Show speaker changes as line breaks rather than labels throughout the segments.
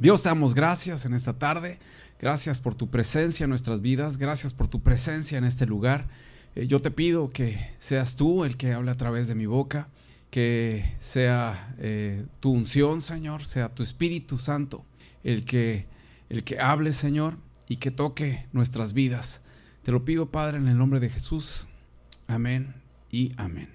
Dios, te damos gracias en esta tarde. Gracias por tu presencia en nuestras vidas. Gracias por tu presencia en este lugar. Eh, yo te pido que seas tú el que hable a través de mi boca, que sea eh, tu unción, Señor, sea tu Espíritu Santo el que, el que hable, Señor, y que toque nuestras vidas. Te lo pido, Padre, en el nombre de Jesús. Amén y amén.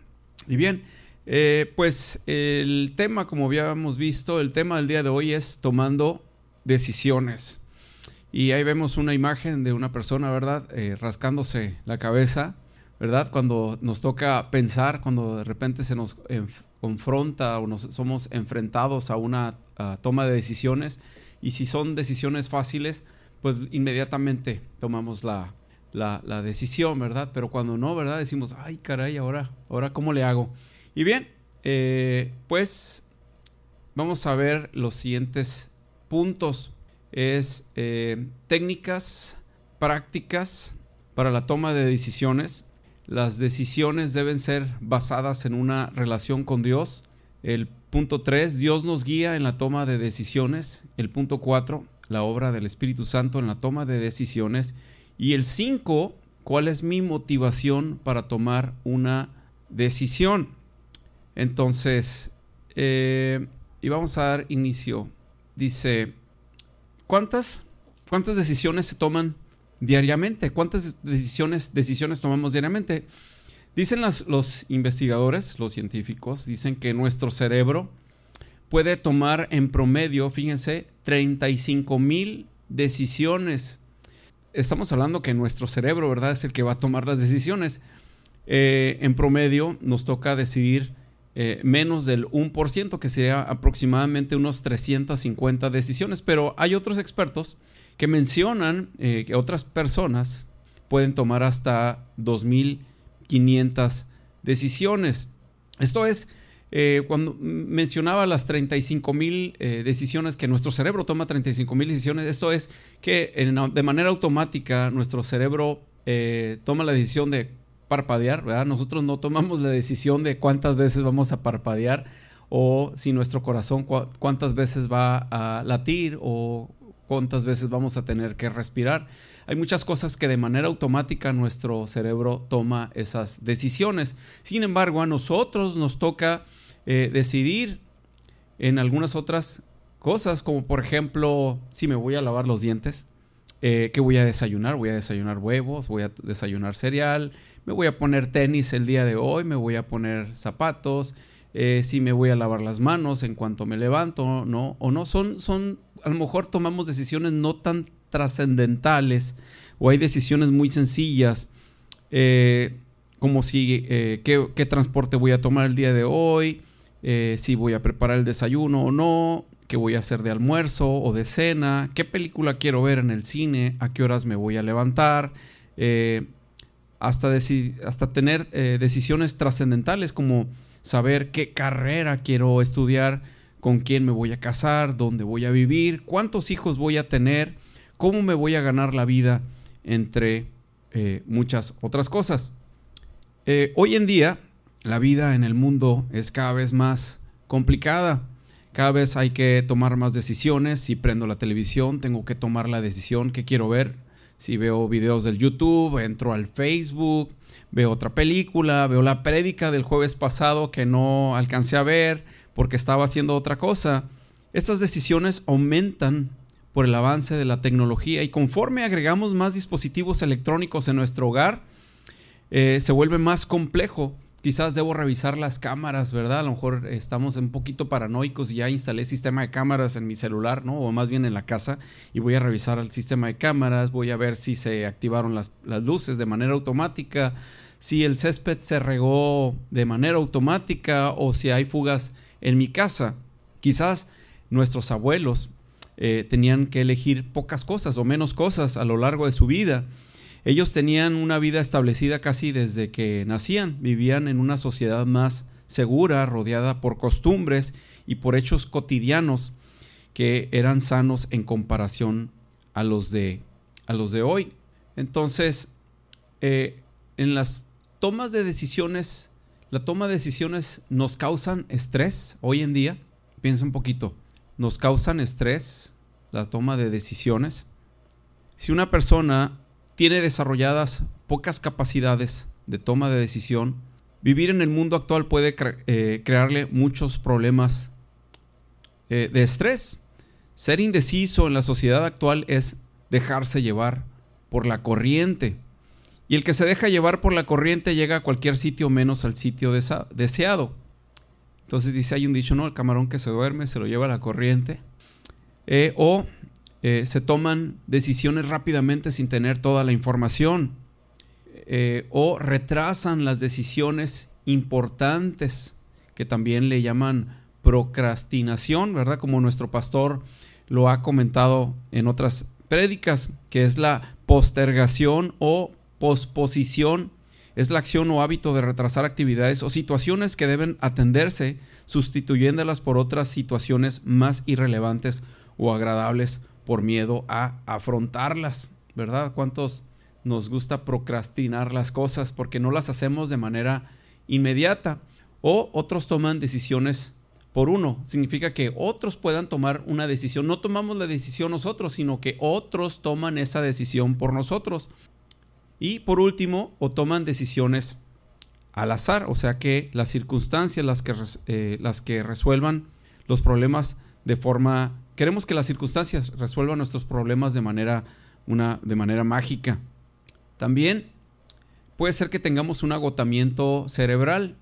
Y bien, eh, pues el tema, como habíamos visto, el tema del día de hoy es tomando decisiones. Y ahí vemos una imagen de una persona, ¿verdad? rascándose la cabeza ¿verdad? Cuando nos toca pensar, cuando de repente se nos confronta o nos somos enfrentados a una toma de decisiones, y si son decisiones fáciles, pues inmediatamente tomamos la, la, decisión, ¿verdad? Pero cuando no, ¿verdad? Decimos, ay, caray, ahora, ahora ¿cómo le hago? Y bien, eh, pues vamos a ver los siguientes puntos. Es eh, técnicas prácticas para la toma de decisiones las decisiones deben ser basadas en una relación con Dios. El punto 3, Dios nos guía en la toma de decisiones. El punto 4, la obra del Espíritu Santo en la toma de decisiones. Y el 5, ¿cuál es mi motivación para tomar una decisión? Entonces, eh, y vamos a dar inicio. Dice, ¿cuántas, cuántas decisiones se toman diariamente. ¿Cuántas decisiones, decisiones tomamos diariamente? Dicen los investigadores, los científicos, dicen que nuestro cerebro puede tomar en promedio, fíjense, 35 mil decisiones. Estamos hablando que nuestro cerebro, ¿verdad? Es el que va a tomar las decisiones. Eh, en promedio nos toca decidir eh, menos del 1%, que sería aproximadamente unos 350 decisiones, pero hay otros expertos que mencionan eh, que otras personas pueden tomar hasta 2.500 decisiones. Esto es, eh, cuando mencionaba las 35 mil decisiones, que nuestro cerebro toma 35 mil decisiones, esto es que de manera automática nuestro cerebro toma la decisión de parpadear, ¿verdad? Nosotros no tomamos la decisión de cuántas veces vamos a parpadear o si nuestro corazón cuántas veces va a latir o cuántas veces vamos a tener que respirar. Hay muchas cosas que de manera automática nuestro cerebro toma esas decisiones. Sin embargo, a nosotros nos toca eh, decidir en algunas otras cosas, como por ejemplo, si me voy a lavar los dientes, eh, ¿qué voy a desayunar? Voy a desayunar huevos, voy a desayunar cereal, me voy a poner tenis el día de hoy, me voy a poner zapatos, eh, si me voy a lavar las manos en cuanto me levanto, ¿no? O no, son, son a lo mejor tomamos decisiones no tan trascendentales o hay decisiones muy sencillas, eh, como si eh, qué, transporte voy a tomar el día de hoy, si voy a preparar el desayuno o no, qué voy a hacer de almuerzo o de cena, qué película quiero ver en el cine, a qué horas me voy a levantar, hasta, hasta tener decisiones trascendentales como saber qué carrera quiero estudiar, con quién me voy a casar, dónde voy a vivir, cuántos hijos voy a tener, cómo me voy a ganar la vida, entre eh, muchas otras cosas. Eh, hoy en día, la vida en el mundo es cada vez más complicada. Cada vez hay que tomar más decisiones. Si prendo la televisión, tengo que tomar la decisión que quiero ver. Si veo videos del YouTube, entro al Facebook, veo otra película, veo la prédica del jueves pasado que no alcancé a ver, porque estaba haciendo otra cosa. Estas decisiones aumentan por el avance de la tecnología y conforme agregamos más dispositivos electrónicos en nuestro hogar, eh, se vuelve más complejo. Quizás debo revisar las cámaras, ¿verdad? A lo mejor estamos un poquito paranoicos y ya instalé sistema de cámaras en mi celular, ¿no? O más bien en la casa y voy a revisar el sistema de cámaras, voy a ver si se activaron las, luces de manera automática, si el césped se regó de manera automática o si hay fugas en mi casa. Quizás nuestros abuelos eh, tenían que elegir pocas cosas o menos cosas a lo largo de su vida. Ellos tenían una vida establecida casi desde que nacían, vivían en una sociedad más segura, rodeada por costumbres y por hechos cotidianos que eran sanos en comparación a los de, a los de hoy. Entonces, eh, en las tomas de decisiones la toma de decisiones nos causan estrés hoy en día. Piensa un poquito. Nos causan estrés la toma de decisiones. Si una persona tiene desarrolladas pocas capacidades de toma de decisión, vivir en el mundo actual puede eh, crearle muchos problemas eh, de estrés. Ser indeciso en la sociedad actual es dejarse llevar por la corriente. Y el que se deja llevar por la corriente llega a cualquier sitio menos al sitio deseado. Entonces dice, hay un dicho, ¿no? El camarón que se duerme se lo lleva a la corriente. Eh, o eh, se toman decisiones rápidamente sin tener toda la información. Eh, o retrasan las decisiones importantes, que también le llaman procrastinación, ¿verdad? Como nuestro pastor lo ha comentado en otras prédicas, que es la postergación o posposición es la acción o hábito de retrasar actividades o situaciones que deben atenderse, sustituyéndolas por otras situaciones más irrelevantes o agradables por miedo a afrontarlas, ¿verdad? ¿Cuántos nos gusta procrastinar las cosas porque no las hacemos de manera inmediata? O otros toman decisiones por uno. Significa que otros puedan tomar una decisión. No tomamos la decisión nosotros, sino que otros toman esa decisión por nosotros. Y por último, o toman decisiones al azar, o sea que las circunstancias las que, eh, las que resuelvan los problemas de forma... Queremos que las circunstancias resuelvan nuestros problemas de manera, una, de manera mágica. También puede ser que tengamos un agotamiento cerebral.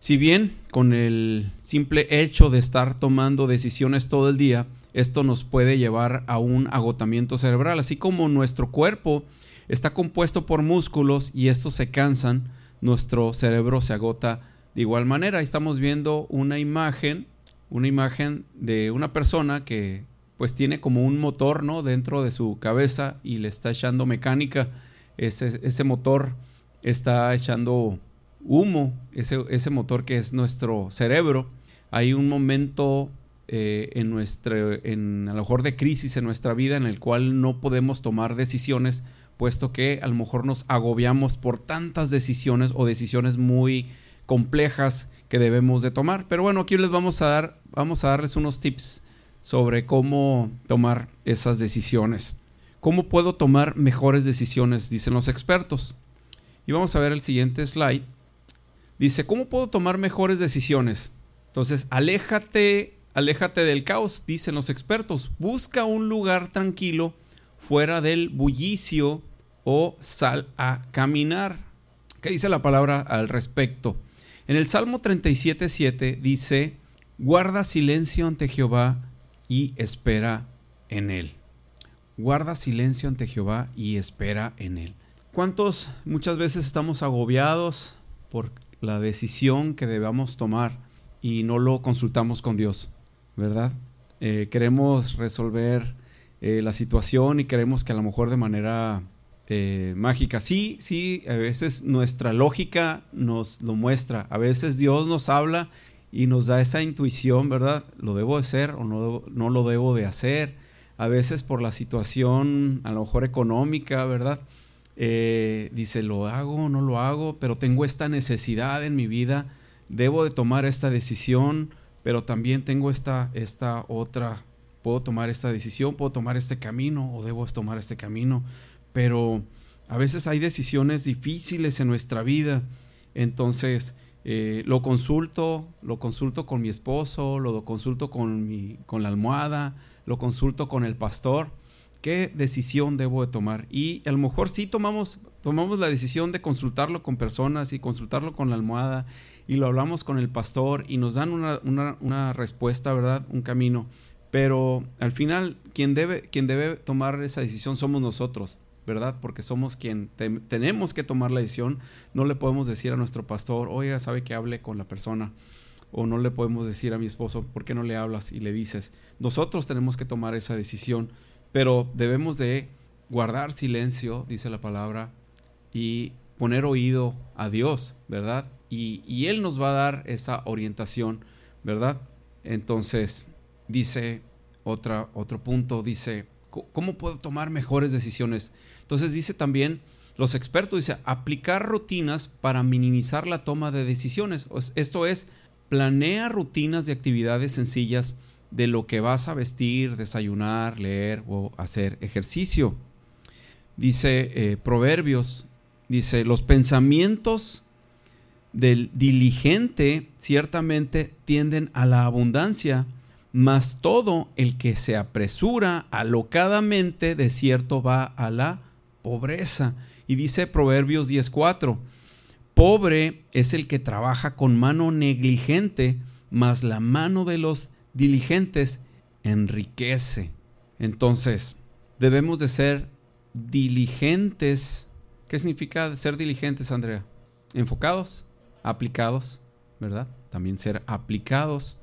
Si bien con el simple hecho de estar tomando decisiones todo el día, esto nos puede llevar a un agotamiento cerebral, así como nuestro cuerpo está compuesto por músculos y estos se cansan, nuestro cerebro se agota de igual manera. estamos viendo una imagen, una imagen de una persona que pues tiene como un motor, ¿no? Dentro de su cabeza y le está echando mecánica. Ese, ese motor está echando humo, ese, ese, motor que es nuestro cerebro. Hay un momento eh, en nuestro, en a lo mejor de crisis en nuestra vida en el cual no podemos tomar decisiones puesto que a lo mejor nos agobiamos por tantas decisiones o decisiones muy complejas que debemos de tomar. Pero bueno, aquí les vamos a dar, vamos a darles unos tips sobre cómo tomar esas decisiones. ¿Cómo puedo tomar mejores decisiones? Dicen los expertos. Y vamos a ver el siguiente slide. Dice, ¿cómo puedo tomar mejores decisiones? Entonces, aléjate, aléjate del caos, dicen los expertos. Busca un lugar tranquilo fuera del bullicio o sal a caminar. ¿Qué dice la palabra al respecto? En el Salmo 37.7 dice, guarda silencio ante Jehová y espera en él. Guarda silencio ante Jehová y espera en él. ¿Cuántos muchas veces estamos agobiados por la decisión que debamos tomar y no lo consultamos con Dios? ¿Verdad? Eh, queremos resolver eh, la situación y queremos que a lo mejor de manera eh, mágica. Sí, sí, a veces nuestra lógica nos lo muestra. A veces Dios nos habla y nos da esa intuición, ¿verdad? ¿Lo debo de hacer o no, no lo debo de hacer? A veces por la situación, a lo mejor económica, ¿verdad? Eh, dice, ¿lo hago no lo hago? Pero tengo esta necesidad en mi vida, debo de tomar esta decisión, pero también tengo esta, esta otra, puedo tomar esta decisión, puedo tomar este camino o debo tomar este camino pero a veces hay decisiones difíciles en nuestra vida. Entonces, eh, lo consulto, lo consulto con mi esposo, lo consulto con, mi, con la almohada, lo consulto con el pastor. ¿Qué decisión debo de tomar? Y a lo mejor sí tomamos, tomamos la decisión de consultarlo con personas y consultarlo con la almohada y lo hablamos con el pastor y nos dan una, una, una respuesta, ¿verdad? Un camino. Pero al final, quien debe, quien debe tomar esa decisión somos nosotros. ¿Verdad? Porque somos quien tenemos que tomar la decisión. No le podemos decir a nuestro pastor, oiga, sabe que hable con la persona. O no le podemos decir a mi esposo, ¿por qué no le hablas y le dices? Nosotros tenemos que tomar esa decisión, pero debemos de guardar silencio, dice la palabra, y poner oído a Dios, ¿verdad? Y, y Él nos va a dar esa orientación, ¿verdad? Entonces, dice otra, otro punto, dice, ¿cómo puedo tomar mejores decisiones? Entonces dice también, los expertos dice, aplicar rutinas para minimizar la toma de decisiones. Esto es, planea rutinas de actividades sencillas de lo que vas a vestir, desayunar, leer o hacer ejercicio. Dice eh, Proverbios, dice, los pensamientos del diligente ciertamente tienden a la abundancia, mas todo el que se apresura alocadamente de cierto va a la pobreza. Y dice Proverbios 10:4, pobre es el que trabaja con mano negligente, mas la mano de los diligentes enriquece. Entonces, debemos de ser diligentes. ¿Qué significa ser diligentes, Andrea? Enfocados, aplicados, ¿verdad? También ser aplicados,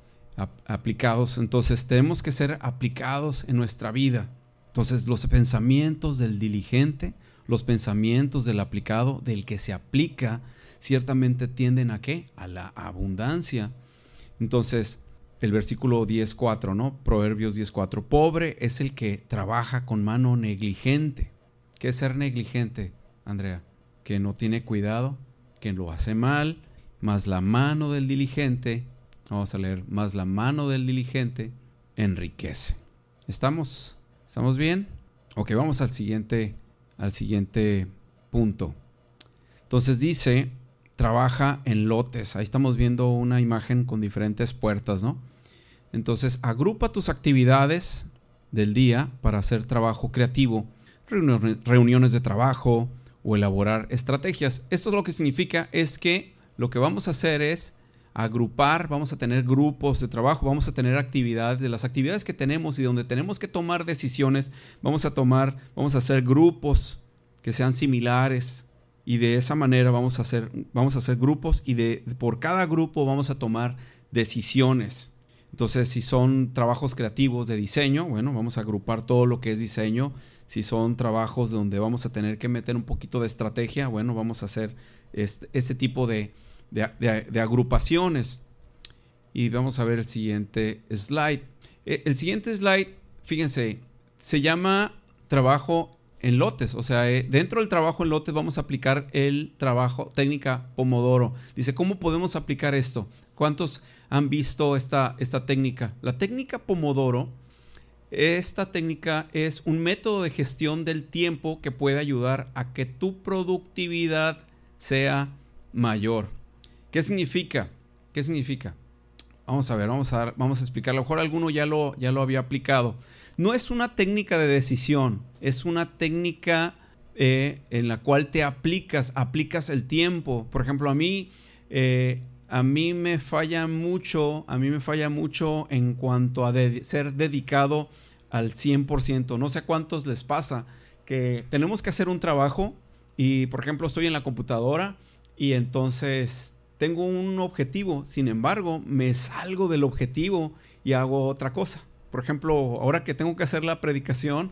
aplicados. Entonces, tenemos que ser aplicados en nuestra vida. Entonces, los pensamientos del diligente, los pensamientos del aplicado, del que se aplica, ciertamente tienden a qué? A la abundancia. Entonces, el versículo 10.4, ¿no? Proverbios 10.4. Pobre es el que trabaja con mano negligente. ¿Qué es ser negligente, Andrea? Que no tiene cuidado, que lo hace mal, más la mano del diligente, vamos a leer, más la mano del diligente enriquece. ¿Estamos? ¿Estamos bien? Ok, vamos al siguiente, al siguiente punto. Entonces dice, trabaja en lotes. Ahí estamos viendo una imagen con diferentes puertas, ¿no? Entonces, agrupa tus actividades del día para hacer trabajo creativo, reuniones de trabajo o elaborar estrategias. Esto lo que significa es que lo que vamos a hacer es agrupar, vamos a tener grupos de trabajo, vamos a tener actividades, de las actividades que tenemos y donde tenemos que tomar decisiones, vamos a tomar, vamos a hacer grupos que sean similares, y de esa manera vamos a hacer, vamos a hacer grupos y de, por cada grupo vamos a tomar decisiones. Entonces, si son trabajos creativos de diseño, bueno, vamos a agrupar todo lo que es diseño. Si son trabajos donde vamos a tener que meter un poquito de estrategia, bueno, vamos a hacer este, tipo de, de, agrupaciones. Y vamos a ver el siguiente slide. E, el siguiente slide, fíjense, se llama trabajo en lotes. O sea, eh, dentro del trabajo en lotes vamos a aplicar el trabajo técnica Pomodoro. Dice, ¿cómo podemos aplicar esto? ¿Cuántos han visto esta, esta técnica? La técnica Pomodoro, esta técnica es un método de gestión del tiempo que puede ayudar a que tu productividad sea mayor. ¿Qué significa? ¿Qué significa? Vamos a ver, vamos a, vamos a explicar. A lo mejor alguno ya lo, ya lo había aplicado. No es una técnica de decisión, es una técnica eh, en la cual te aplicas, aplicas el tiempo. Por ejemplo, a mí, eh, a mí me falla mucho, a mí me falla mucho en cuanto a ser dedicado al 100%. No sé a cuántos les pasa que tenemos que hacer un trabajo y, por ejemplo, estoy en la computadora y entonces tengo un objetivo, sin embargo, me salgo del objetivo y hago otra cosa por ejemplo, ahora que tengo que hacer la predicación,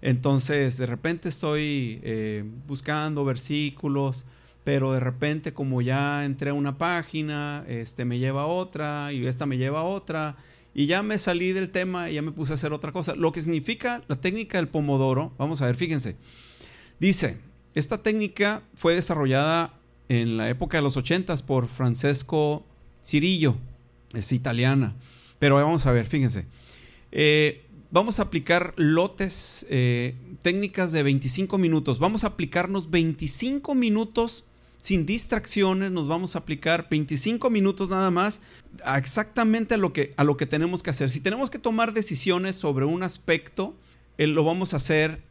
entonces de repente estoy eh, buscando versículos, pero de repente como ya entré a una página, este me lleva a otra y esta me lleva a otra y ya me salí del tema y ya me puse a hacer otra cosa. Lo que significa la técnica del pomodoro, vamos a ver, fíjense. Dice, esta técnica fue desarrollada en la época de los ochentas por Francesco Cirillo, es italiana. Pero vamos a ver, fíjense. Eh, vamos a aplicar lotes, eh, técnicas de 25 minutos. Vamos a aplicarnos 25 minutos sin distracciones. Nos vamos a aplicar 25 minutos nada más a exactamente a lo, que, a lo que tenemos que hacer. Si tenemos que tomar decisiones sobre un aspecto, eh, lo vamos a hacer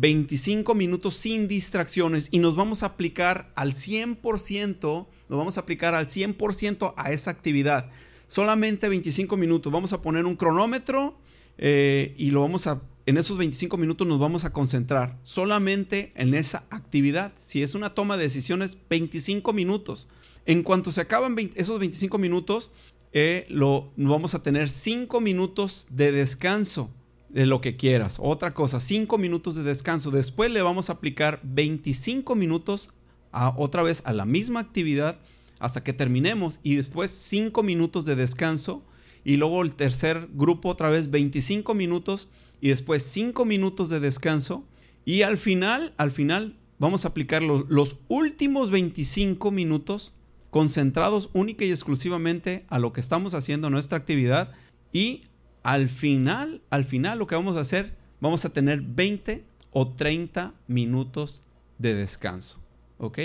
25 minutos sin distracciones y nos vamos a aplicar al 100%, nos vamos a aplicar al 100% a esa actividad. Solamente 25 minutos. Vamos a poner un cronómetro eh, y lo vamos a, en esos 25 minutos nos vamos a concentrar solamente en esa actividad. Si es una toma de decisiones, 25 minutos. En cuanto se acaban esos 25 minutos, eh, lo, vamos a tener 5 minutos de descanso de lo que quieras. Otra cosa, 5 minutos de descanso. Después le vamos a aplicar 25 minutos a, otra vez a la misma actividad hasta que terminemos. Y después 5 minutos de descanso. Y luego el tercer grupo otra vez 25 minutos. Y después 5 minutos de descanso. Y al final, al final vamos a aplicar los, los últimos 25 minutos concentrados única y exclusivamente a lo que estamos haciendo, nuestra actividad. Y al final, al final lo que vamos a hacer, vamos a tener 20 o 30 minutos de descanso. ¿Ok?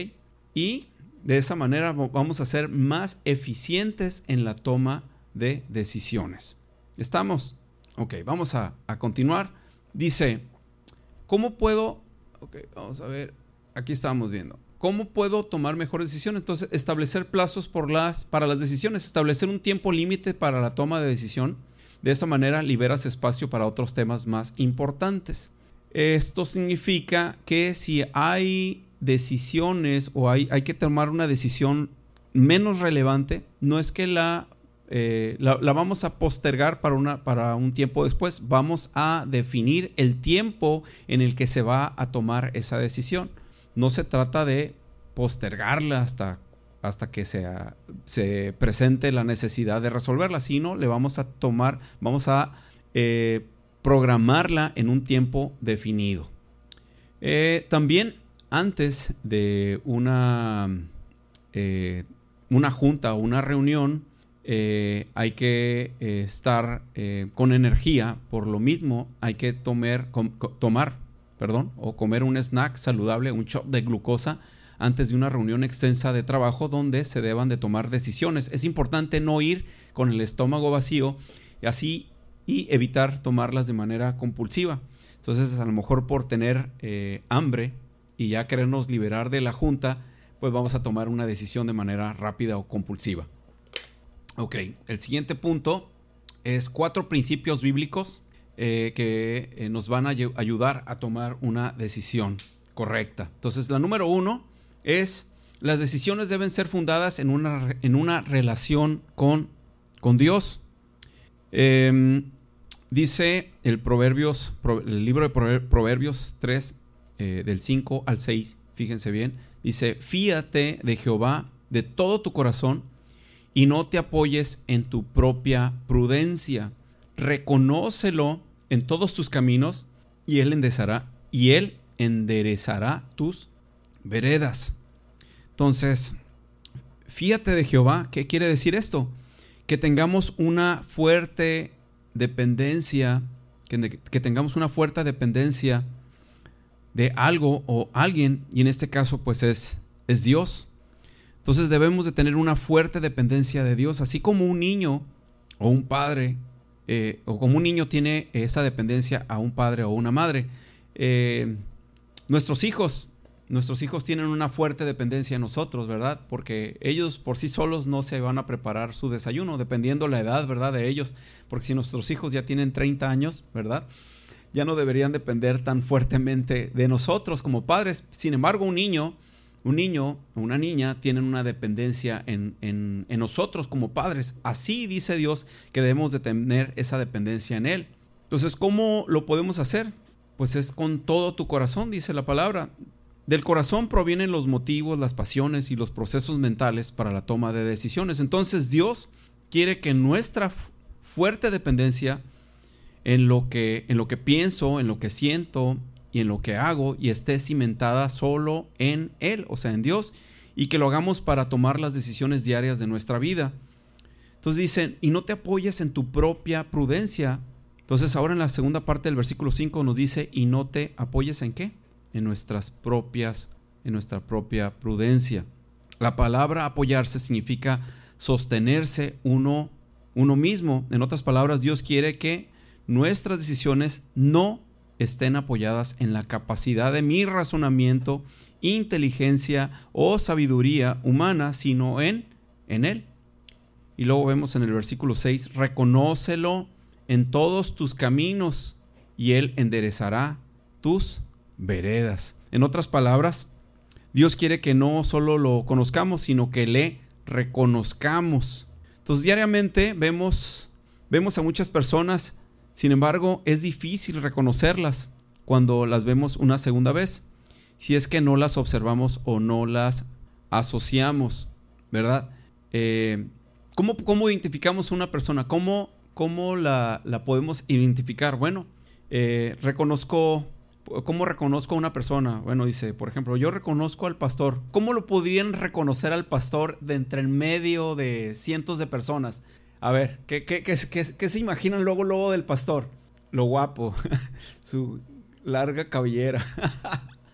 Y de esa manera vamos a ser más eficientes en la toma de decisiones. ¿Estamos? Ok, vamos a, continuar. Dice, ¿cómo puedo... Ok, vamos a ver, aquí estamos viendo. ¿Cómo puedo tomar mejores decisiones? Entonces, establecer plazos para las decisiones, establecer un tiempo límite para la toma de decisión. De esa manera liberas espacio para otros temas más importantes. Esto significa que si hay decisiones o hay, hay que tomar una decisión menos relevante, no es que la, eh, la, vamos a postergar para, una, para un tiempo después, vamos a definir el tiempo en el que se va a tomar esa decisión. No se trata de postergarla hasta, hasta que sea, se presente la necesidad de resolverla, sino le vamos a tomar, vamos a eh, programarla en un tiempo definido. Eh, también antes de una, eh, una junta o una reunión, hay que estar con energía. Por lo mismo, hay que tomar, tomar perdón, o comer un snack saludable, un shot de glucosa antes de una reunión extensa de trabajo donde se deban de tomar decisiones. Es importante no ir con el estómago vacío y así y evitar tomarlas de manera compulsiva. Entonces, a lo mejor por tener hambre y ya querernos liberar de la junta, pues vamos a tomar una decisión de manera rápida o compulsiva. Ok, el siguiente punto es cuatro principios bíblicos eh, que eh, nos van a ayudar a tomar una decisión correcta. Entonces, la número uno es las decisiones deben ser fundadas en una, en una relación con, con Dios. Em, dice el, Proverbios, el libro de Proverbios 3, eh, del 5 al 6, fíjense bien, dice, fíate de Jehová de todo tu corazón y no te apoyes en tu propia prudencia. Reconócelo en todos tus caminos y él enderezará y él enderezará tus veredas. Entonces, fíate de Jehová, ¿qué quiere decir esto? Que tengamos una fuerte dependencia, que, que tengamos una fuerte dependencia de algo o alguien, y en este caso pues es, es Dios. Entonces debemos de tener una fuerte dependencia de Dios, así como un niño o un padre, eh, o como un niño tiene esa dependencia a un padre o una madre. Eh, nuestros hijos, nuestros hijos tienen una fuerte dependencia a nosotros, ¿verdad? Porque ellos por sí solos no se van a preparar su desayuno, dependiendo la edad, ¿verdad? De ellos. Porque si nuestros hijos ya tienen 30 años, ¿verdad? ya no deberían depender tan fuertemente de nosotros como padres. Sin embargo, un niño, un niño o una niña tienen una dependencia en, en, nosotros como padres. Así dice Dios que debemos de tener esa dependencia en Él. Entonces, ¿cómo lo podemos hacer? Pues es con todo tu corazón, dice la palabra. Del corazón provienen los motivos, las pasiones y los procesos mentales para la toma de decisiones. Entonces Dios quiere que nuestra fuerte dependencia en lo que, en lo que pienso, en lo que siento y en lo que hago y esté cimentada solo en Él, o sea, en Dios, y que lo hagamos para tomar las decisiones diarias de nuestra vida. Entonces dicen, y no te apoyes en tu propia prudencia. Entonces ahora en la segunda parte del versículo 5 nos dice, y no te apoyes en qué? En nuestras propias, en nuestra propia prudencia. La palabra apoyarse significa sostenerse uno, uno mismo. En otras palabras, Dios quiere que nuestras decisiones no estén apoyadas en la capacidad de mi razonamiento, inteligencia o sabiduría humana, sino en, en Él. Y luego vemos en el versículo 6, reconócelo en todos tus caminos y Él enderezará tus veredas. En otras palabras, Dios quiere que no solo lo conozcamos, sino que le reconozcamos. Entonces diariamente vemos, vemos a muchas personas sin embargo, es difícil reconocerlas cuando las vemos una segunda vez, si es que no las observamos o no las asociamos, ¿verdad? Eh, ¿cómo, identificamos una persona? ¿Cómo, cómo la, podemos identificar? Bueno, eh, reconozco, ¿cómo reconozco a una persona? Bueno, dice, por ejemplo, yo reconozco al pastor. ¿Cómo lo podrían reconocer al pastor de entre el medio de cientos de personas? A ver, ¿qué, qué, qué, qué se imaginan luego, luego del pastor? Lo guapo, su larga cabellera,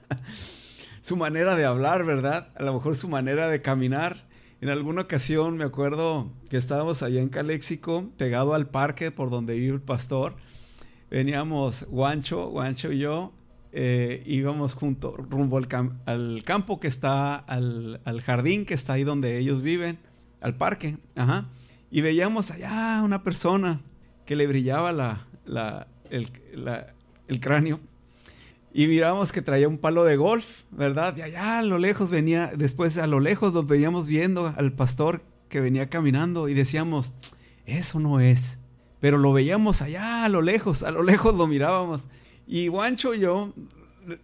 su manera de hablar, ¿verdad? A lo mejor su manera de caminar. En alguna ocasión me acuerdo que estábamos allá en Caléxico, pegado al parque por donde vive el pastor. Veníamos Guancho, Guancho y yo, eh, íbamos junto, rumbo al, campo que está, al, jardín que está ahí donde ellos viven, al parque, ajá. Y veíamos allá una persona que le brillaba la, el, cráneo. Y miramos que traía un palo de golf, ¿verdad? Y allá a lo lejos venía, después a lo lejos nos veníamos viendo al pastor que venía caminando y decíamos, eso no es. Pero lo veíamos allá a lo lejos, a lo lejos lo mirábamos. Y Guancho y yo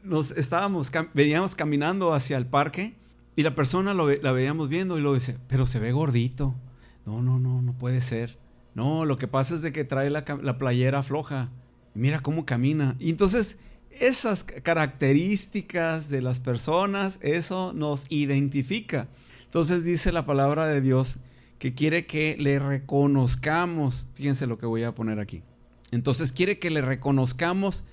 nos estábamos, veníamos caminando hacia el parque y la persona la veíamos viendo y lo dice, pero se ve gordito. No, no, no, no puede ser. No, lo que pasa es de que trae la, la playera floja. Mira cómo camina. Y entonces, esas características de las personas, eso nos identifica. Entonces dice la palabra de Dios que quiere que le reconozcamos. Fíjense lo que voy a poner aquí. Entonces quiere que le reconozcamos,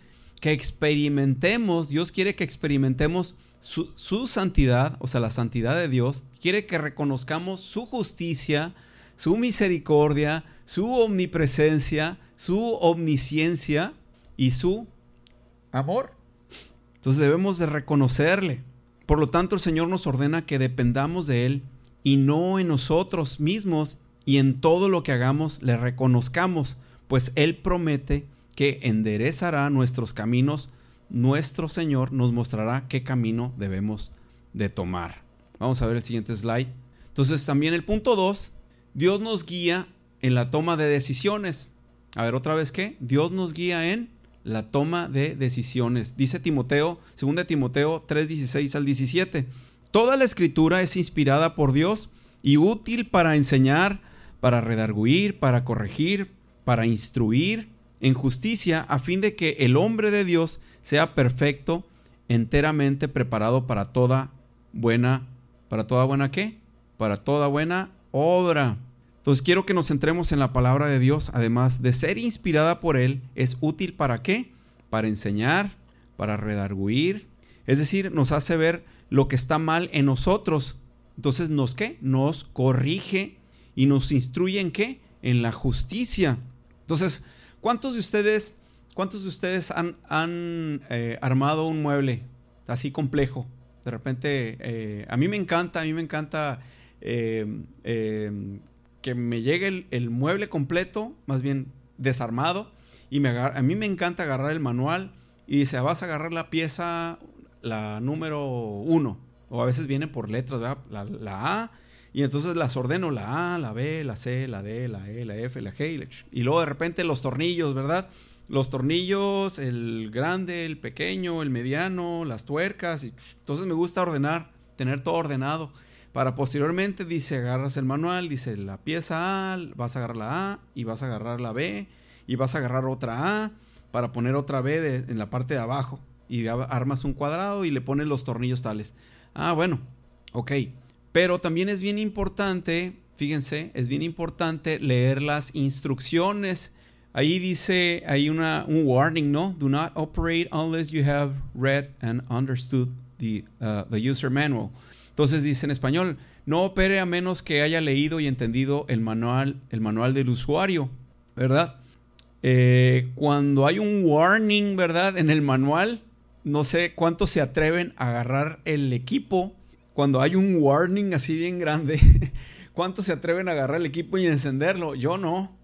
que experimentemos, Dios quiere que experimentemos su, santidad, o sea, la santidad de Dios. Quiere que reconozcamos su justicia, su misericordia, su omnipresencia, su omnisciencia y su amor. Entonces debemos de reconocerle. Por lo tanto, el Señor nos ordena que dependamos de Él y no en nosotros mismos y en todo lo que hagamos le reconozcamos, pues Él promete que enderezará nuestros caminos. Nuestro Señor nos mostrará qué camino debemos de tomar. Vamos a ver el siguiente slide. Entonces también el punto 2 Dios nos guía en la toma de decisiones. A ver, otra vez qué? Dios nos guía en la toma de decisiones. Dice Timoteo, 2 Timoteo 3:16 al 17. Toda la escritura es inspirada por Dios y útil para enseñar, para redarguir, para corregir, para instruir en justicia, a fin de que el hombre de Dios sea perfecto, enteramente preparado para toda buena, para toda buena qué? Para toda buena obra. Entonces quiero que nos centremos en la palabra de Dios, además de ser inspirada por Él, es útil para qué? Para enseñar, para redarguir, es decir, nos hace ver lo que está mal en nosotros. Entonces, ¿nos qué? Nos corrige y nos instruye en qué? En la justicia. Entonces, ¿cuántos de ustedes, cuántos de ustedes han, eh, armado un mueble así complejo? De repente, eh, a mí me encanta, a mí me encanta eh, que me llegue el, mueble completo, más bien desarmado, y me a mí me encanta agarrar el manual y dice, vas a agarrar la pieza, la número uno, o a veces viene por letras, la, la, A, y entonces las ordeno, la A, la B, la C, la D, la E, la F, la G, y, y luego de repente los tornillos, ¿verdad? Los tornillos, el grande, el pequeño, el mediano, las tuercas, y entonces me gusta ordenar, tener todo ordenado. Para posteriormente, dice, agarras el manual, dice la pieza A, vas a agarrar la A y vas a agarrar la B y vas a agarrar otra A para poner otra B en la parte de abajo. Y armas un cuadrado y le pones los tornillos tales. Ah, bueno, ok. Pero también es bien importante, fíjense, es bien importante leer las instrucciones. Ahí dice, hay una, un warning, ¿no? Do not operate unless you have read and understood the, uh, the user manual. Entonces dice en español, no opere a menos que haya leído y entendido el manual, el manual del usuario, ¿verdad? Eh, cuando hay un warning, ¿verdad? En el manual, no sé cuántos se atreven a agarrar el equipo. Cuando hay un warning así bien grande, ¿cuántos se atreven a agarrar el equipo y encenderlo? Yo no.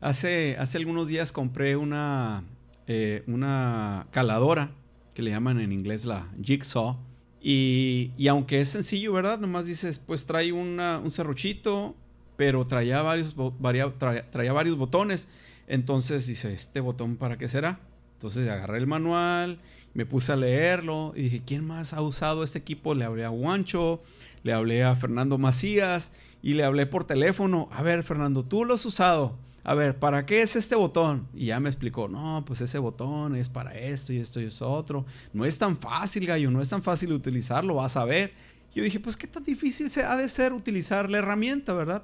Hace, hace algunos días compré una, eh, una caladora, que le llaman en inglés la jigsaw y, aunque es sencillo, ¿verdad? Nomás dices, pues trae un serruchito, pero traía varios, traía, varios botones. Entonces dice, ¿este botón para qué será? Entonces agarré el manual, me puse a leerlo y dije, ¿quién más ha usado este equipo? Le hablé a Juancho, le hablé a Fernando Macías y le hablé por teléfono. A ver, Fernando, tú lo has usado a ver, ¿para qué es este botón? Y ya me explicó, no, pues ese botón es para esto y esto y eso otro. No es tan fácil, gallo, no es tan fácil utilizarlo, vas a ver. Yo dije, pues qué tan difícil se ha de ser utilizar la herramienta, ¿verdad?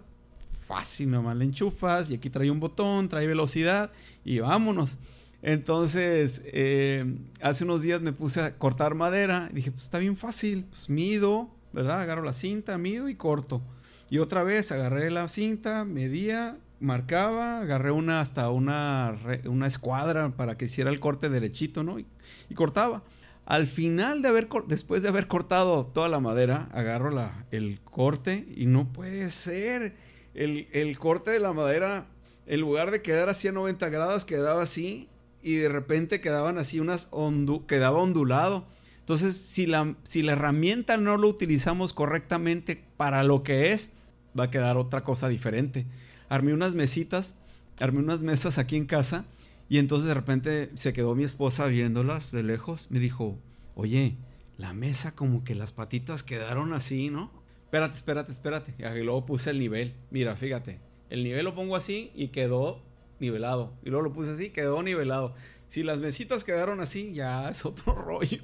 fácil, nomás le enchufas y aquí trae un botón, trae velocidad y vámonos. Entonces, eh, hace unos días me puse a cortar madera. Y dije, pues está bien fácil. Pues mido, ¿verdad? Agarro la cinta, mido y corto. Y otra vez agarré la cinta, medía, marcaba, agarré una hasta una, una escuadra para que hiciera el corte derechito, ¿no? Y, cortaba. Al final de haber, después de haber cortado toda la madera, agarro la, el corte y no puede ser. El, el corte de la madera, en lugar de quedar así a 90 grados, quedaba así y de repente quedaban así unas ondu quedaba ondulado. Entonces, si la, si la herramienta no lo utilizamos correctamente para lo que es, va a quedar otra cosa diferente. Armé unas mesitas, armé unas mesas aquí en casa y entonces de repente se quedó mi esposa viéndolas de lejos. Me dijo, oye, la mesa como que las patitas quedaron así, ¿no? Espérate, espérate, espérate. Y luego puse el nivel. Mira, fíjate, el nivel lo pongo así y quedó nivelado. Y luego lo puse así, quedó nivelado. Si las mesitas quedaron así, ya es otro rollo.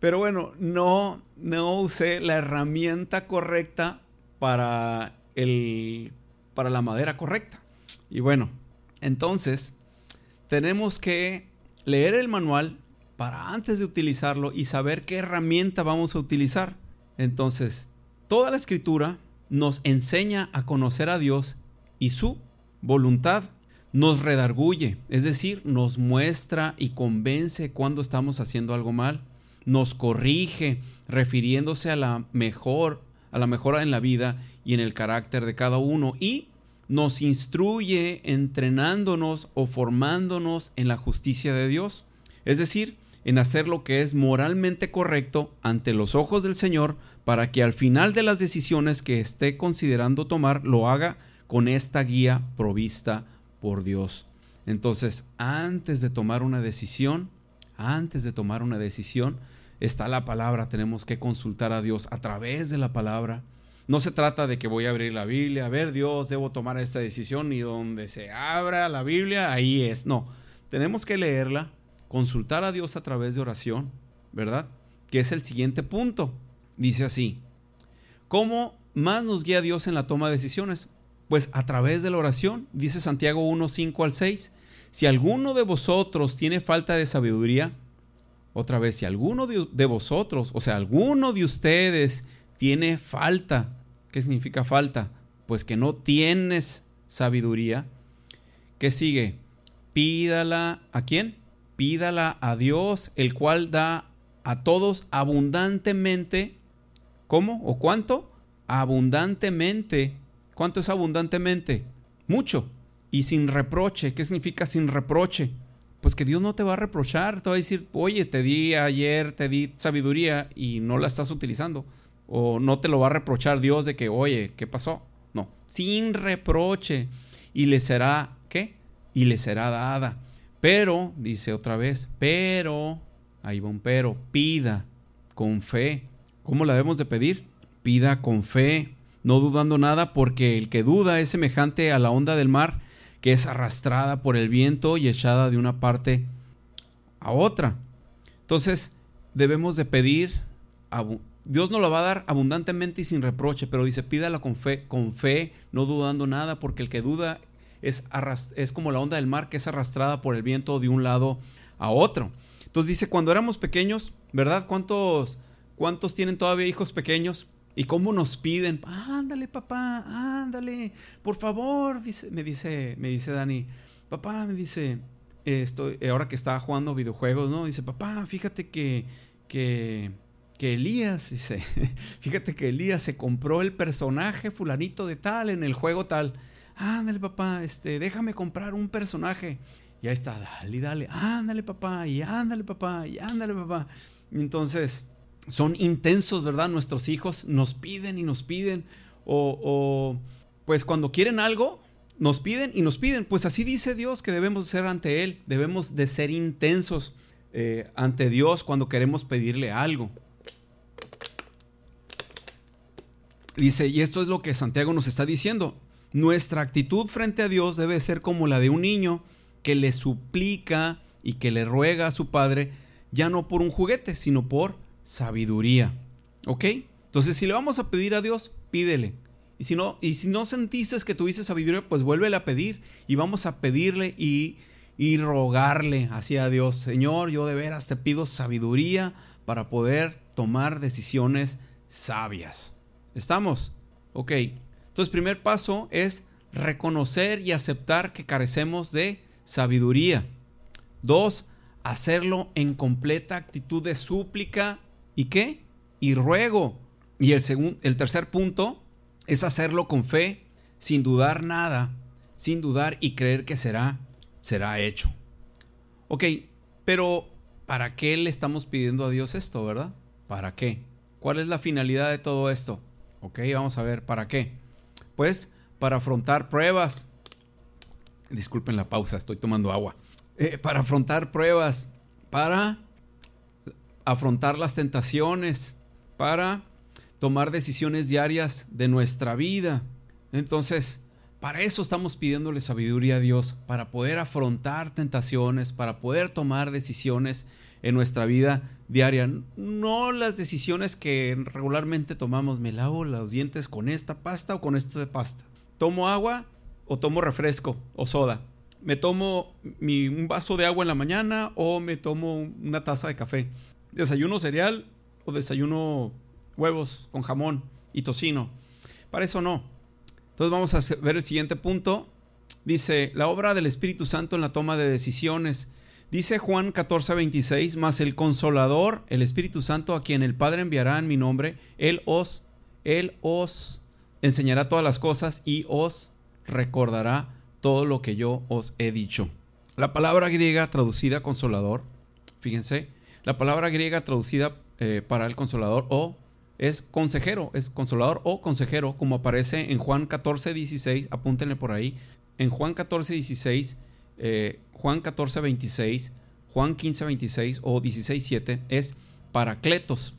Pero bueno, no, no usé la herramienta correcta para, el, para la madera correcta. Y bueno, entonces tenemos que leer el manual para antes de utilizarlo y saber qué herramienta vamos a utilizar. Entonces, toda la escritura nos enseña a conocer a Dios y su voluntad nos redarguye, es decir, nos muestra y convence cuando estamos haciendo algo mal, nos corrige, refiriéndose a la mejor, a la mejora en la vida y en el carácter de cada uno y nos instruye entrenándonos o formándonos en la justicia de Dios, es decir, en hacer lo que es moralmente correcto ante los ojos del Señor para que al final de las decisiones que esté considerando tomar lo haga con esta guía provista por Dios. Entonces, antes de tomar una decisión, antes de tomar una decisión, está la palabra. Tenemos que consultar a Dios a través de la palabra. No se trata de que voy a abrir la Biblia, a ver Dios, debo tomar esta decisión y donde se abra la Biblia, ahí es. No, tenemos que leerla, consultar a Dios a través de oración, ¿verdad? Que es el siguiente punto. Dice así, ¿cómo más nos guía Dios en la toma de decisiones? Pues a través de la oración, dice Santiago 1, 5 al 6, si alguno de vosotros tiene falta de sabiduría, otra vez, si alguno de, vosotros, o sea, alguno de ustedes tiene falta, ¿qué significa falta? Pues que no tienes sabiduría. ¿Qué sigue? Pídala a quién? Pídala a Dios, el cual da a todos abundantemente. ¿Cómo? ¿O cuánto? Abundantemente ¿Cuánto es abundantemente? Mucho. Y sin reproche. ¿Qué significa sin reproche? Pues que Dios no te va a reprochar, te va a decir, oye, te di ayer, te di sabiduría y no la estás utilizando. O no te lo va a reprochar Dios de que, oye, ¿qué pasó? No, sin reproche. Y le será, ¿qué? Y le será dada. Pero, dice otra vez, pero, ahí va un pero, pida con fe. ¿Cómo la debemos de pedir? Pida con fe no dudando nada, porque el que duda es semejante a la onda del mar, que es arrastrada por el viento y echada de una parte a otra. Entonces, debemos de pedir, Dios nos lo va a dar abundantemente y sin reproche, pero dice, pídala con fe, con fe, no dudando nada, porque el que duda es, es como la onda del mar que es arrastrada por el viento de un lado a otro. Entonces dice, cuando éramos pequeños, ¿verdad? ¿Cuántos, cuántos tienen todavía hijos pequeños? ¿Y cómo nos piden? Ándale, papá, ándale, por favor, me dice, me dice Dani. Papá, me dice, estoy, ahora que estaba jugando videojuegos, ¿no? Dice, papá, fíjate que, que, que Elías, dice, fíjate que Elías se compró el personaje fulanito de tal en el juego tal. Ándale, papá, este, déjame comprar un personaje. Y ahí está, dale, dale, ándale, papá, y ándale, papá, y ándale, papá. entonces, son intensos, ¿verdad? Nuestros hijos nos piden y nos piden. O, pues cuando quieren algo, nos piden y nos piden. Pues así dice Dios que debemos ser ante Él. Debemos de ser intensos eh, ante Dios cuando queremos pedirle algo. Dice, y esto es lo que Santiago nos está diciendo. Nuestra actitud frente a Dios debe ser como la de un niño que le suplica y que le ruega a su padre, ya no por un juguete, sino por sabiduría. ¿Ok? Entonces, si le vamos a pedir a Dios, pídele. Y si no, y si no sentiste que tuviste sabiduría, pues vuélvele a pedir. Y vamos a pedirle y, y rogarle hacia Dios. Señor, yo de veras te pido sabiduría para poder tomar decisiones sabias. ¿Estamos? Ok. Entonces, primer paso es reconocer y aceptar que carecemos de sabiduría. Dos, hacerlo en completa actitud de súplica y qué? Y ruego. Y el, segundo, el tercer punto es hacerlo con fe, sin dudar nada, sin dudar y creer que será, será hecho. Ok, pero ¿para qué le estamos pidiendo a Dios esto, verdad? ¿Para qué? ¿Cuál es la finalidad de todo esto? Ok, vamos a ver, ¿para qué? Pues para afrontar pruebas. Disculpen la pausa, estoy tomando agua. Eh, para afrontar pruebas, para afrontar las tentaciones, para tomar decisiones diarias de nuestra vida. Entonces, para eso estamos pidiéndole sabiduría a Dios, para poder afrontar tentaciones, para poder tomar decisiones en nuestra vida diaria. No las decisiones que regularmente tomamos, me lavo los dientes con esta pasta o con esta pasta. Tomo agua o tomo refresco o soda me tomo mi, un vaso de agua en la mañana o me tomo una taza de café. Desayuno cereal o desayuno huevos con jamón y tocino. Para eso no. Entonces vamos a ver el siguiente punto. Dice, la obra del Espíritu Santo en la toma de decisiones. Dice Juan 14, 26, más el consolador, el Espíritu Santo, a quien el Padre enviará en mi nombre, Él os, Él os enseñará todas las cosas y os recordará todo lo que yo os he dicho. La palabra griega traducida consolador, fíjense, la palabra griega traducida eh, para el consolador o es consejero, es consolador o consejero, como aparece en Juan 14, 16, apúntenle por ahí, en Juan 14, 16, eh, Juan 14, 26, Juan 15, 26 o 16, 7, es paracletos.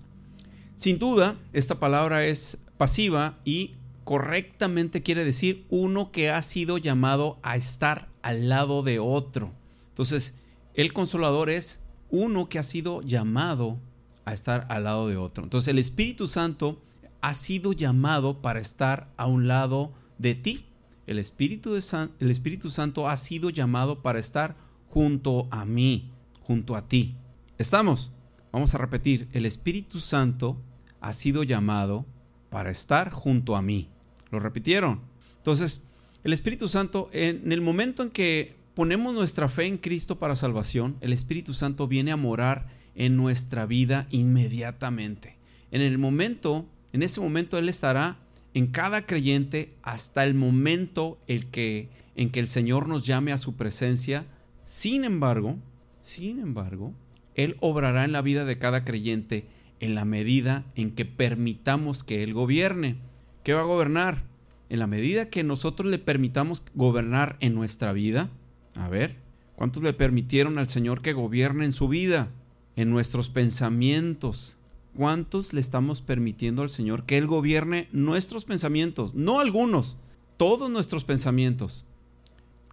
Sin duda, esta palabra es pasiva y correctamente quiere decir uno que ha sido llamado a estar al lado de otro. Entonces, el consolador es uno que ha sido llamado a estar al lado de otro. Entonces, el Espíritu Santo ha sido llamado para estar a un lado de ti. El Espíritu, el Espíritu Santo ha sido llamado para estar junto a mí, junto a ti. ¿Estamos? Vamos a repetir. El Espíritu Santo ha sido llamado para estar junto a mí. Lo repitieron. Entonces, el Espíritu Santo, en el momento en que ponemos nuestra fe en Cristo para salvación, el Espíritu Santo viene a morar en nuestra vida inmediatamente. En el momento, en ese momento Él estará en cada creyente hasta el momento el que, en que el Señor nos llame a su presencia. Sin embargo, sin embargo, Él obrará en la vida de cada creyente en la medida en que permitamos que Él gobierne. ¿Qué va a gobernar? En la medida que nosotros le permitamos gobernar en nuestra vida, a ver, ¿cuántos le permitieron al Señor que gobierne en su vida? En nuestros pensamientos. ¿Cuántos le estamos permitiendo al Señor que Él gobierne nuestros pensamientos? No algunos, todos nuestros pensamientos.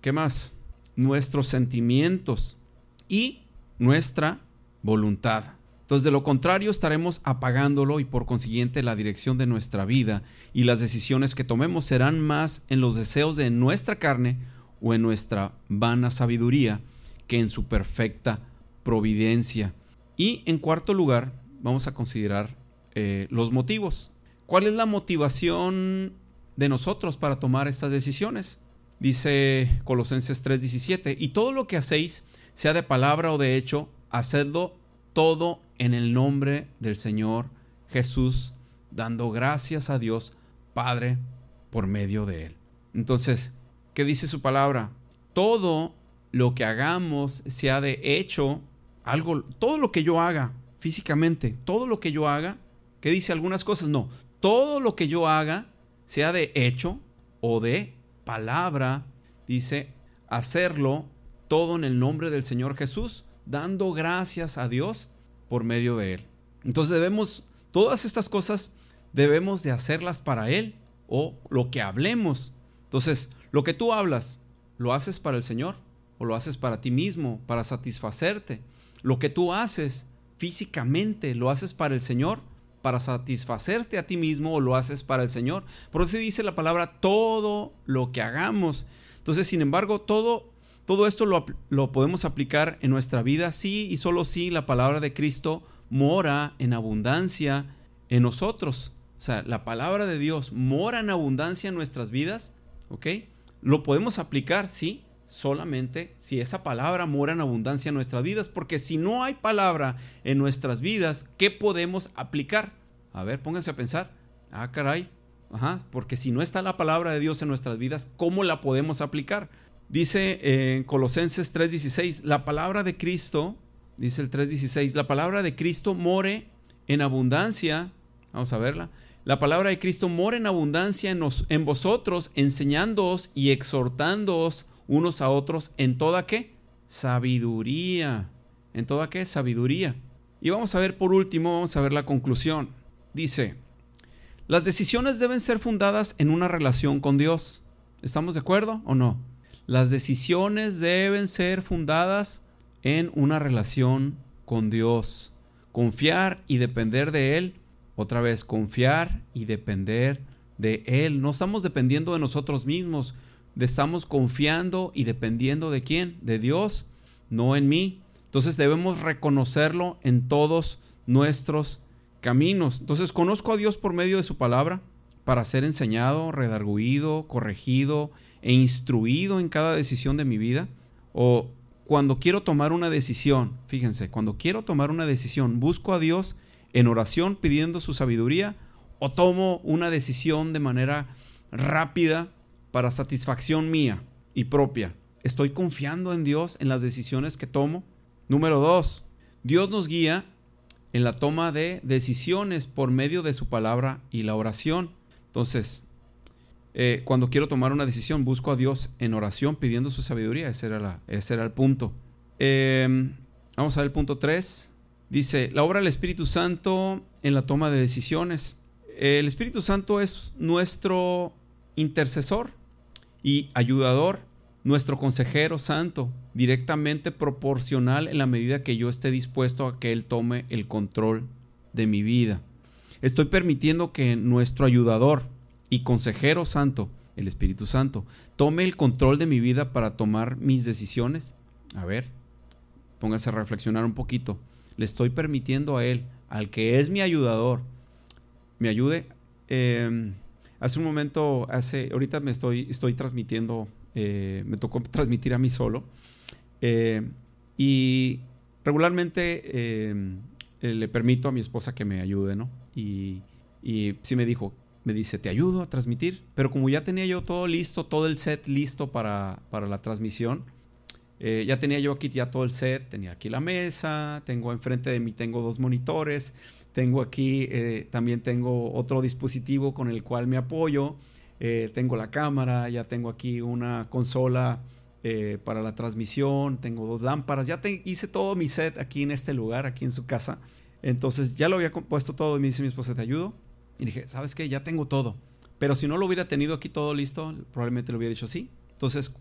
¿Qué más? Nuestros sentimientos y nuestra voluntad. Entonces, de lo contrario, estaremos apagándolo y por consiguiente la dirección de nuestra vida y las decisiones que tomemos serán más en los deseos de nuestra carne o en nuestra vana sabiduría que en su perfecta providencia. Y en cuarto lugar, vamos a considerar eh, los motivos. ¿Cuál es la motivación de nosotros para tomar estas decisiones? Dice Colosenses 3:17, y todo lo que hacéis, sea de palabra o de hecho, hacedlo todo en el nombre del Señor Jesús, dando gracias a Dios Padre por medio de Él. Entonces, ¿qué dice su palabra? Todo lo que hagamos sea de hecho algo, todo lo que yo haga físicamente, todo lo que yo haga, ¿qué dice algunas cosas? No, todo lo que yo haga sea de hecho o de palabra, dice, hacerlo todo en el nombre del Señor Jesús, dando gracias a Dios por medio de Él. Entonces debemos, todas estas cosas debemos de hacerlas para Él o lo que hablemos. Entonces, lo que tú hablas, ¿lo haces para el Señor o lo haces para ti mismo, para satisfacerte? Lo que tú haces físicamente, ¿lo haces para el Señor? para satisfacerte a ti mismo o lo haces para el Señor. Por eso dice la palabra todo lo que hagamos. Entonces, sin embargo, todo, todo esto lo, lo podemos aplicar en nuestra vida sí y solo si la palabra de Cristo mora en abundancia en nosotros. O sea, la palabra de Dios mora en abundancia en nuestras vidas, ¿ok? Lo podemos aplicar, sí, solamente si esa palabra mora en abundancia en nuestras vidas, porque si no hay palabra en nuestras vidas, ¿qué podemos aplicar? A ver, pónganse a pensar. Ah, caray. Ajá, porque si no está la palabra de Dios en nuestras vidas, ¿cómo la podemos aplicar? Dice en Colosenses 3:16, la palabra de Cristo, dice el 3:16, la palabra de Cristo more en abundancia. Vamos a verla. La palabra de Cristo mora en abundancia en, vosotros, enseñándoos y exhortándoos unos a otros en toda qué? Sabiduría. ¿En toda qué? Sabiduría. Y vamos a ver por último, vamos a ver la conclusión. Dice, las decisiones deben ser fundadas en una relación con Dios. ¿Estamos de acuerdo o no? Las decisiones deben ser fundadas en una relación con Dios. Confiar y depender de Él. Otra vez, confiar y depender de Él. No estamos dependiendo de nosotros mismos estamos confiando y dependiendo de quién? De Dios, no en mí. Entonces debemos reconocerlo en todos nuestros caminos. Entonces conozco a Dios por medio de su palabra para ser enseñado, redarguido, corregido e instruido en cada decisión de mi vida. O cuando quiero tomar una decisión, fíjense, cuando quiero tomar una decisión, busco a Dios en oración pidiendo su sabiduría o tomo una decisión de manera rápida para satisfacción mía y propia. Estoy confiando en Dios en las decisiones que tomo. Número dos, Dios nos guía en la toma de decisiones por medio de su palabra y la oración. Entonces, eh, cuando quiero tomar una decisión, busco a Dios en oración pidiendo su sabiduría. Ese era, ese era el punto. Em, vamos a ver el punto 3. Dice, la obra del Espíritu Santo en la toma de decisiones. El Espíritu Santo es nuestro intercesor y ayudador, nuestro consejero santo, directamente proporcional en la medida que yo esté dispuesto a que Él tome el control de mi vida. Estoy permitiendo que nuestro ayudador y consejero santo, el Espíritu Santo, tome el control de mi vida para tomar mis decisiones. A ver, póngase a reflexionar un poquito. Le estoy permitiendo a Él, al que es mi ayudador, me ayude. Eh, Hace un momento, hace, ahorita me estoy, estoy transmitiendo, eh, me tocó transmitir a mí solo. Eh, y regularmente eh, le permito a mi esposa que me ayude, ¿no? Y, y sí me dijo, me dice, te ayudo a transmitir. Pero como ya tenía yo todo listo, todo el set listo para, para la transmisión, ya tenía yo aquí ya todo el set, tenía aquí la mesa, tengo enfrente de mí, tengo dos monitores, tengo aquí, eh, también tengo otro dispositivo con el cual me apoyo. Eh, tengo la cámara, ya tengo aquí una consola eh, para la transmisión, tengo dos lámparas, ya hice todo mi set aquí en este lugar, aquí en su casa. Entonces ya lo había puesto todo y me dice mi esposa, ¿te ayudo? Y dije, ¿sabes qué? Ya tengo todo. Pero si no lo hubiera tenido aquí todo listo, probablemente lo hubiera hecho así. Entonces,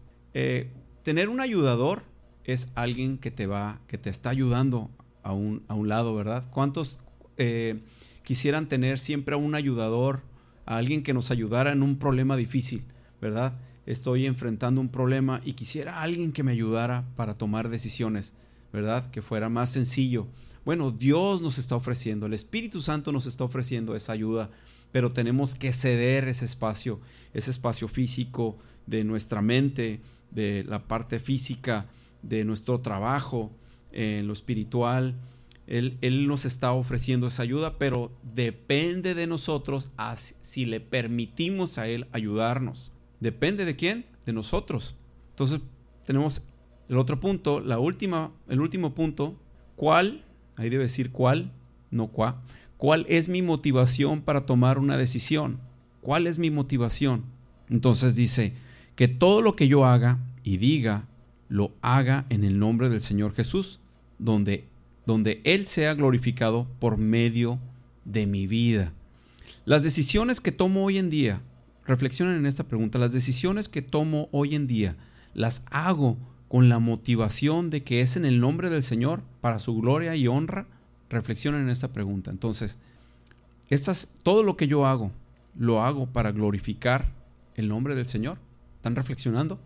tener un ayudador es alguien que te va, que te está ayudando a un, a un lado, ¿verdad? ¿Cuántos, eh, quisieran tener siempre a un ayudador, a alguien que nos ayudara en un problema difícil, ¿verdad? Estoy enfrentando un problema y quisiera alguien que me ayudara para tomar decisiones, ¿verdad? Que fuera más sencillo. Bueno, Dios nos está ofreciendo, el Espíritu Santo nos está ofreciendo esa ayuda, pero tenemos que ceder ese espacio, ese espacio físico de nuestra mente, de la parte física, de nuestro trabajo, en lo espiritual, él, nos está ofreciendo esa ayuda, pero depende de nosotros si le permitimos a Él ayudarnos. ¿Depende de quién? De nosotros. Entonces tenemos el otro punto, la última, el último punto, ¿cuál? Ahí debe decir cuál, no cuá. ¿Cuál es mi motivación para tomar una decisión? ¿Cuál es mi motivación? Entonces dice, que todo lo que yo haga y diga, lo haga en el nombre del Señor Jesús, donde donde Él sea glorificado por medio de mi vida. Las decisiones que tomo hoy en día, reflexionen en esta pregunta, las decisiones que tomo hoy en día, las hago con la motivación de que es en el nombre del Señor para su gloria y honra. Reflexionen en esta pregunta. Entonces, estas, todo lo que yo hago, lo hago para glorificar el nombre del Señor. ¿Están reflexionando?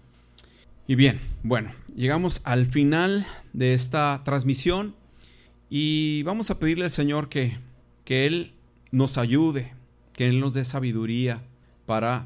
Y bien, bueno, llegamos al final de esta transmisión y vamos a pedirle al Señor que, que Él nos ayude, que Él nos dé sabiduría para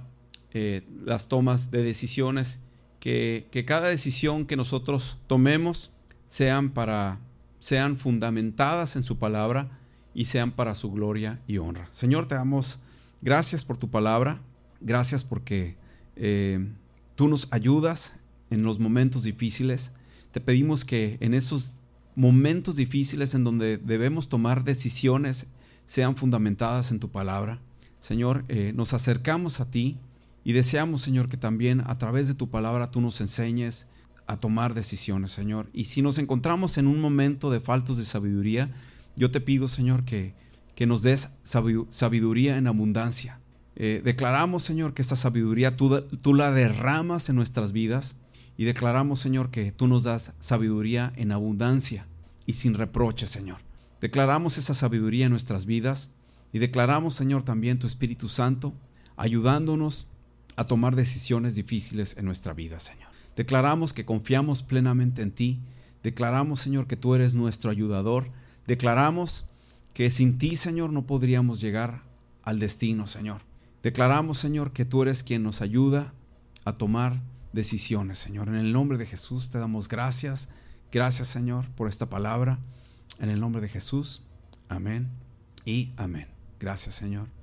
eh, las tomas de decisiones, que, que, cada decisión que nosotros tomemos sean, para, sean fundamentadas en su palabra y sean para su gloria y honra. Señor, te damos gracias por tu palabra, gracias porque eh, tú nos ayudas en los momentos difíciles. Te pedimos que en esos momentos difíciles en donde debemos tomar decisiones sean fundamentadas en tu palabra. Señor, eh, nos acercamos a ti y deseamos, Señor, que también a través de tu palabra tú nos enseñes a tomar decisiones, Señor. Y si nos encontramos en un momento de faltos de sabiduría, yo te pido, Señor, que, que nos des sabiduría en abundancia. Eh, declaramos, Señor, que esta sabiduría tú, tú la derramas en nuestras vidas y declaramos, Señor, que tú nos das sabiduría en abundancia y sin reproche, Señor. Declaramos esa sabiduría en nuestras vidas y declaramos, Señor, también tu Espíritu Santo ayudándonos a tomar decisiones difíciles en nuestra vida, Señor. Declaramos que confiamos plenamente en ti. Declaramos, Señor, que tú eres nuestro ayudador. Declaramos que sin ti, Señor, no podríamos llegar al destino, Señor. Declaramos, Señor, que tú eres quien nos ayuda a tomar decisiones, Señor. En el nombre de Jesús te damos gracias. Gracias, Señor, por esta palabra. En el nombre de Jesús. Amén y amén. Gracias, Señor.